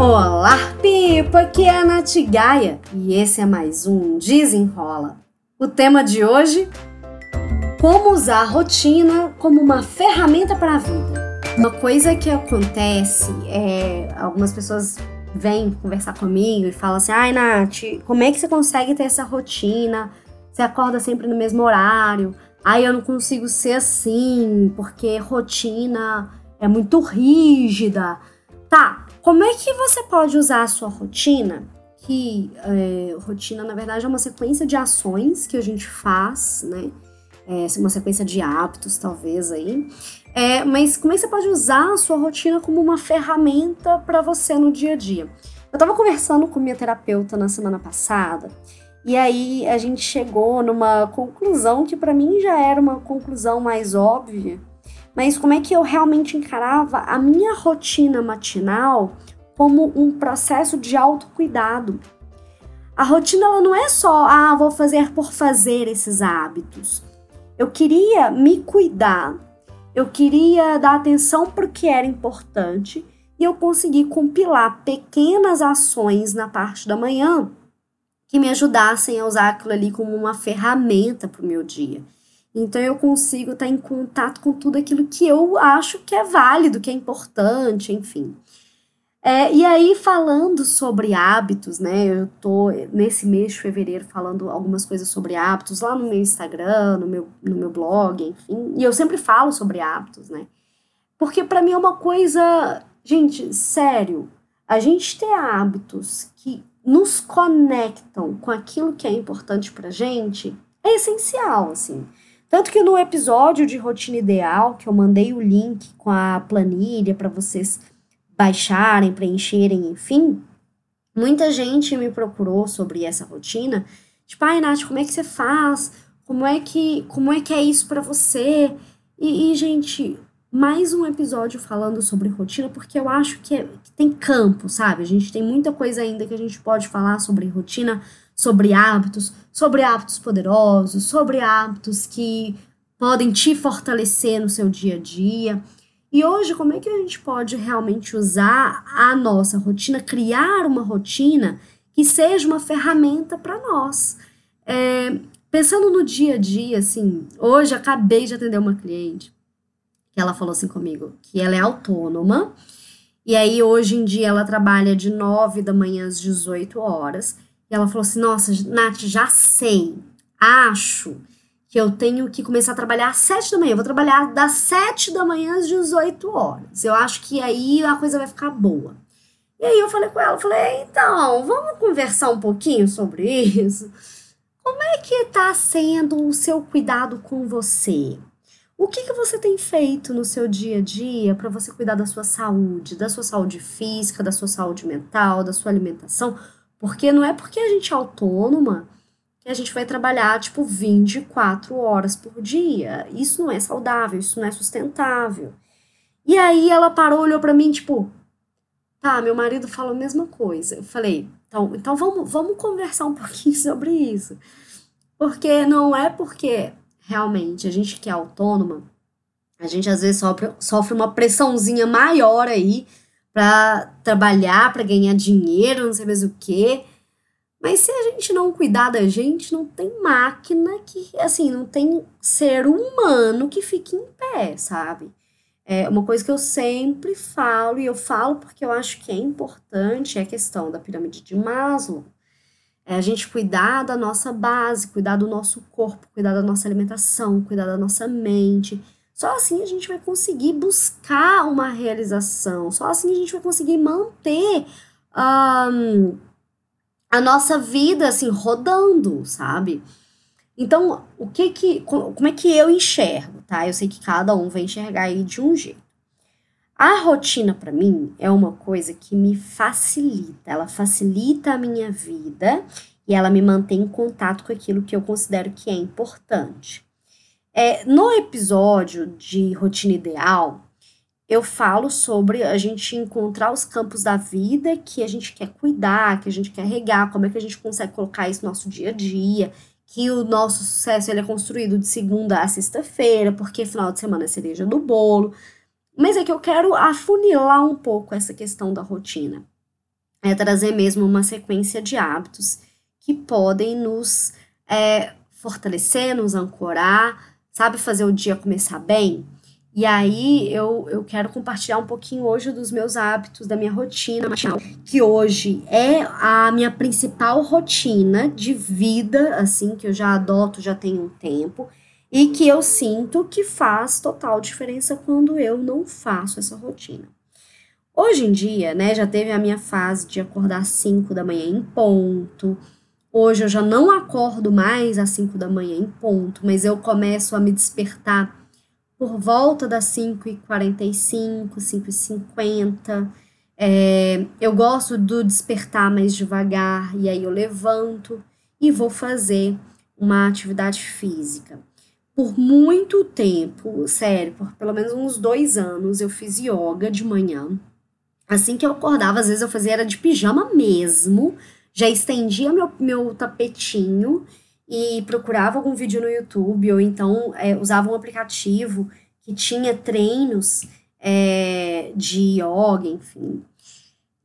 Olá, Pipa! Aqui é a Nath Gaia e esse é mais um Desenrola. O tema de hoje: Como usar a rotina como uma ferramenta para a vida. Uma coisa que acontece é algumas pessoas vêm conversar comigo e falam assim: ai, Nath, como é que você consegue ter essa rotina? Você acorda sempre no mesmo horário? Ai, eu não consigo ser assim, porque rotina é muito rígida. Tá, como é que você pode usar a sua rotina? Que é, rotina, na verdade, é uma sequência de ações que a gente faz, né? É, uma sequência de hábitos, talvez aí. É, mas como é que você pode usar a sua rotina como uma ferramenta para você no dia a dia? Eu estava conversando com minha terapeuta na semana passada e aí a gente chegou numa conclusão que para mim já era uma conclusão mais óbvia, mas como é que eu realmente encarava a minha rotina matinal como um processo de autocuidado. A rotina ela não é só, ah, vou fazer por fazer esses hábitos. Eu queria me cuidar, eu queria dar atenção para o que era importante e eu consegui compilar pequenas ações na parte da manhã que me ajudassem a usar aquilo ali como uma ferramenta para o meu dia. Então eu consigo estar em contato com tudo aquilo que eu acho que é válido, que é importante, enfim. É, e aí, falando sobre hábitos, né? Eu tô nesse mês de fevereiro falando algumas coisas sobre hábitos lá no meu Instagram, no meu, no meu blog, enfim. E eu sempre falo sobre hábitos, né? Porque para mim é uma coisa. Gente, sério, a gente ter hábitos que nos conectam com aquilo que é importante pra gente é essencial, assim. Tanto que no episódio de rotina ideal, que eu mandei o link com a planilha para vocês baixarem, preencherem, enfim, muita gente me procurou sobre essa rotina. Tipo, ai, Nath, como é que você faz? Como é que, como é, que é isso para você? E, e, gente, mais um episódio falando sobre rotina, porque eu acho que, é, que tem campo, sabe? A gente tem muita coisa ainda que a gente pode falar sobre rotina sobre hábitos, sobre hábitos poderosos, sobre hábitos que podem te fortalecer no seu dia a dia. E hoje, como é que a gente pode realmente usar a nossa rotina, criar uma rotina que seja uma ferramenta para nós? É, pensando no dia a dia, assim, hoje acabei de atender uma cliente que ela falou assim comigo, que ela é autônoma, e aí hoje em dia ela trabalha de 9 da manhã às 18 horas. E ela falou assim: Nossa, Nath, já sei. Acho que eu tenho que começar a trabalhar às 7 da manhã. Eu vou trabalhar das 7 da manhã às 18 horas. Eu acho que aí a coisa vai ficar boa. E aí eu falei com ela, falei, então, vamos conversar um pouquinho sobre isso? Como é que tá sendo o seu cuidado com você? O que, que você tem feito no seu dia a dia para você cuidar da sua saúde, da sua saúde física, da sua saúde mental, da sua alimentação? Porque não é porque a gente é autônoma que a gente vai trabalhar, tipo, 24 horas por dia. Isso não é saudável, isso não é sustentável. E aí ela parou, olhou para mim, tipo, tá, meu marido falou a mesma coisa. Eu falei, então, então vamos, vamos conversar um pouquinho sobre isso. Porque não é porque realmente a gente que é autônoma, a gente às vezes sofre, sofre uma pressãozinha maior aí para trabalhar, para ganhar dinheiro, não sei mais o quê. Mas se a gente não cuidar da gente, não tem máquina que, assim, não tem ser humano que fique em pé, sabe? É uma coisa que eu sempre falo, e eu falo porque eu acho que é importante, é a questão da pirâmide de Maslow. É a gente cuidar da nossa base, cuidar do nosso corpo, cuidar da nossa alimentação, cuidar da nossa mente, só assim a gente vai conseguir buscar uma realização, só assim a gente vai conseguir manter um, a nossa vida assim rodando, sabe? Então, o que que como é que eu enxergo, tá? Eu sei que cada um vai enxergar aí de um jeito. A rotina para mim é uma coisa que me facilita, ela facilita a minha vida e ela me mantém em contato com aquilo que eu considero que é importante. É, no episódio de Rotina Ideal, eu falo sobre a gente encontrar os campos da vida que a gente quer cuidar, que a gente quer regar, como é que a gente consegue colocar isso no nosso dia a dia, que o nosso sucesso ele é construído de segunda a sexta-feira, porque final de semana é cereja do bolo. Mas é que eu quero afunilar um pouco essa questão da rotina. é trazer mesmo uma sequência de hábitos que podem nos é, fortalecer, nos ancorar, sabe, fazer o dia começar bem. E aí eu, eu quero compartilhar um pouquinho hoje dos meus hábitos, da minha rotina matinal, que hoje é a minha principal rotina de vida, assim, que eu já adoto já tem um tempo, e que eu sinto que faz total diferença quando eu não faço essa rotina. Hoje em dia, né, já teve a minha fase de acordar às 5 da manhã em ponto. Hoje eu já não acordo mais às 5 da manhã em ponto, mas eu começo a me despertar por volta das 5h45, 5h50. É, eu gosto do despertar mais devagar, e aí eu levanto e vou fazer uma atividade física. Por muito tempo, sério, por pelo menos uns dois anos, eu fiz yoga de manhã. Assim que eu acordava, às vezes eu fazia era de pijama mesmo, já estendia meu, meu tapetinho e procurava algum vídeo no YouTube, ou então é, usava um aplicativo que tinha treinos é, de yoga, enfim.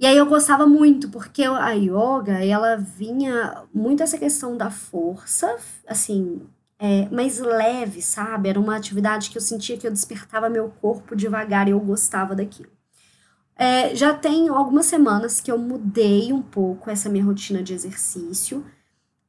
E aí eu gostava muito, porque a yoga, ela vinha muito essa questão da força, assim, é, mais leve, sabe? Era uma atividade que eu sentia que eu despertava meu corpo devagar e eu gostava daquilo. É, já tem algumas semanas que eu mudei um pouco essa minha rotina de exercício.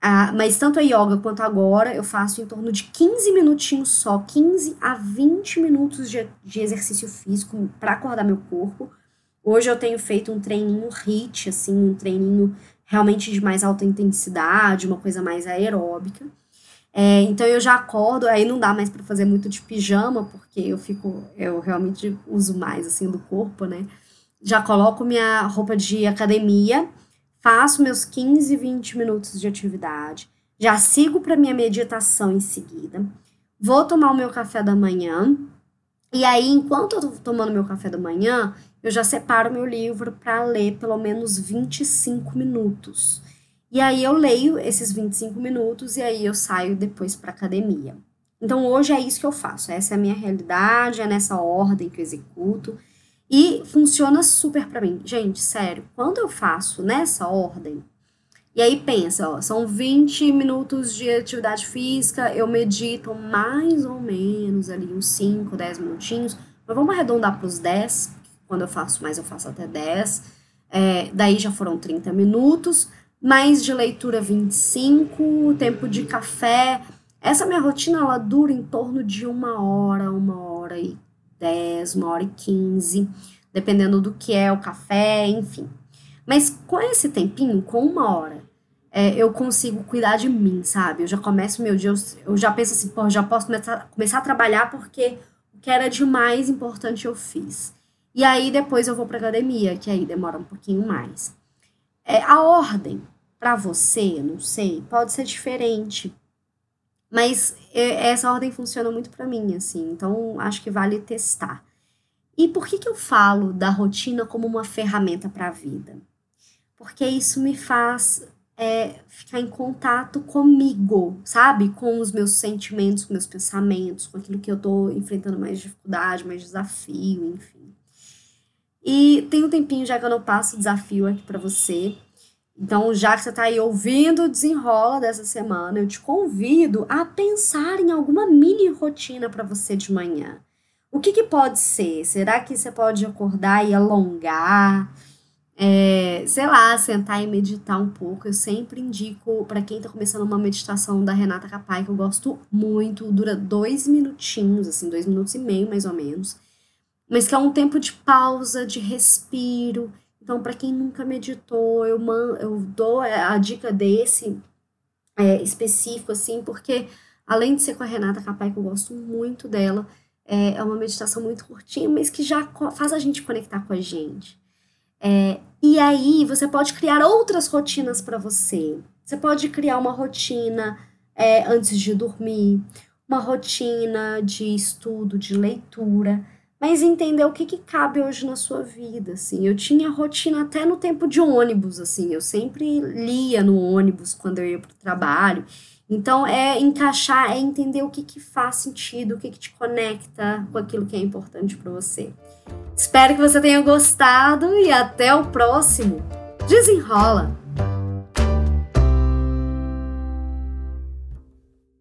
Ah, mas tanto a yoga quanto agora eu faço em torno de 15 minutinhos só, 15 a 20 minutos de, de exercício físico para acordar meu corpo. Hoje eu tenho feito um treininho HIIT, assim, um treininho realmente de mais alta intensidade, uma coisa mais aeróbica. É, então eu já acordo, aí não dá mais para fazer muito de pijama, porque eu fico, eu realmente uso mais assim do corpo, né? Já coloco minha roupa de academia faço meus 15, 20 minutos de atividade, já sigo para minha meditação em seguida, vou tomar o meu café da manhã, e aí, enquanto eu tô tomando meu café da manhã, eu já separo meu livro para ler pelo menos 25 minutos. E aí eu leio esses 25 minutos e aí eu saio depois para academia. Então hoje é isso que eu faço, essa é a minha realidade, é nessa ordem que eu executo. E funciona super para mim. Gente, sério, quando eu faço nessa ordem, e aí pensa, ó, são 20 minutos de atividade física, eu medito mais ou menos ali uns 5, 10 minutinhos, mas vamos arredondar para os 10, quando eu faço mais eu faço até 10, é, daí já foram 30 minutos, mais de leitura 25, tempo de café, essa minha rotina ela dura em torno de uma hora, uma hora e 10, uma hora e 15, dependendo do que é o café, enfim. Mas com esse tempinho, com uma hora, é, eu consigo cuidar de mim, sabe? Eu já começo meu dia, eu, eu já penso assim, pô, já posso começar, começar a trabalhar porque o que era de mais importante eu fiz. E aí depois eu vou para academia, que aí demora um pouquinho mais. É, a ordem para você, não sei, pode ser diferente. Mas é, essa ordem funciona muito para mim, assim, então acho que vale testar. E por que, que eu falo da rotina como uma ferramenta para a vida? Porque isso me faz é, ficar em contato comigo, sabe? Com os meus sentimentos, com meus pensamentos, com aquilo que eu tô enfrentando mais dificuldade, mais desafio, enfim. E tem um tempinho já que eu não passo desafio aqui para você. Então, já que você está aí ouvindo o desenrola dessa semana, eu te convido a pensar em alguma mini rotina para você de manhã. O que, que pode ser? Será que você pode acordar e alongar? É, sei lá, sentar e meditar um pouco. Eu sempre indico para quem está começando uma meditação da Renata Capai, que eu gosto muito, dura dois minutinhos, assim, dois minutos e meio mais ou menos, mas que é um tempo de pausa, de respiro então, para quem nunca meditou, eu, man, eu dou a dica desse é, específico, assim, porque além de ser com a Renata Capai, que eu gosto muito dela, é, é uma meditação muito curtinha, mas que já faz a gente conectar com a gente. É, e aí, você pode criar outras rotinas para você. Você pode criar uma rotina é, antes de dormir, uma rotina de estudo, de leitura mas entender o que, que cabe hoje na sua vida, assim. Eu tinha rotina até no tempo de ônibus, assim. Eu sempre lia no ônibus quando eu ia para o trabalho. Então, é encaixar, é entender o que, que faz sentido, o que, que te conecta com aquilo que é importante para você. Espero que você tenha gostado e até o próximo! Desenrola!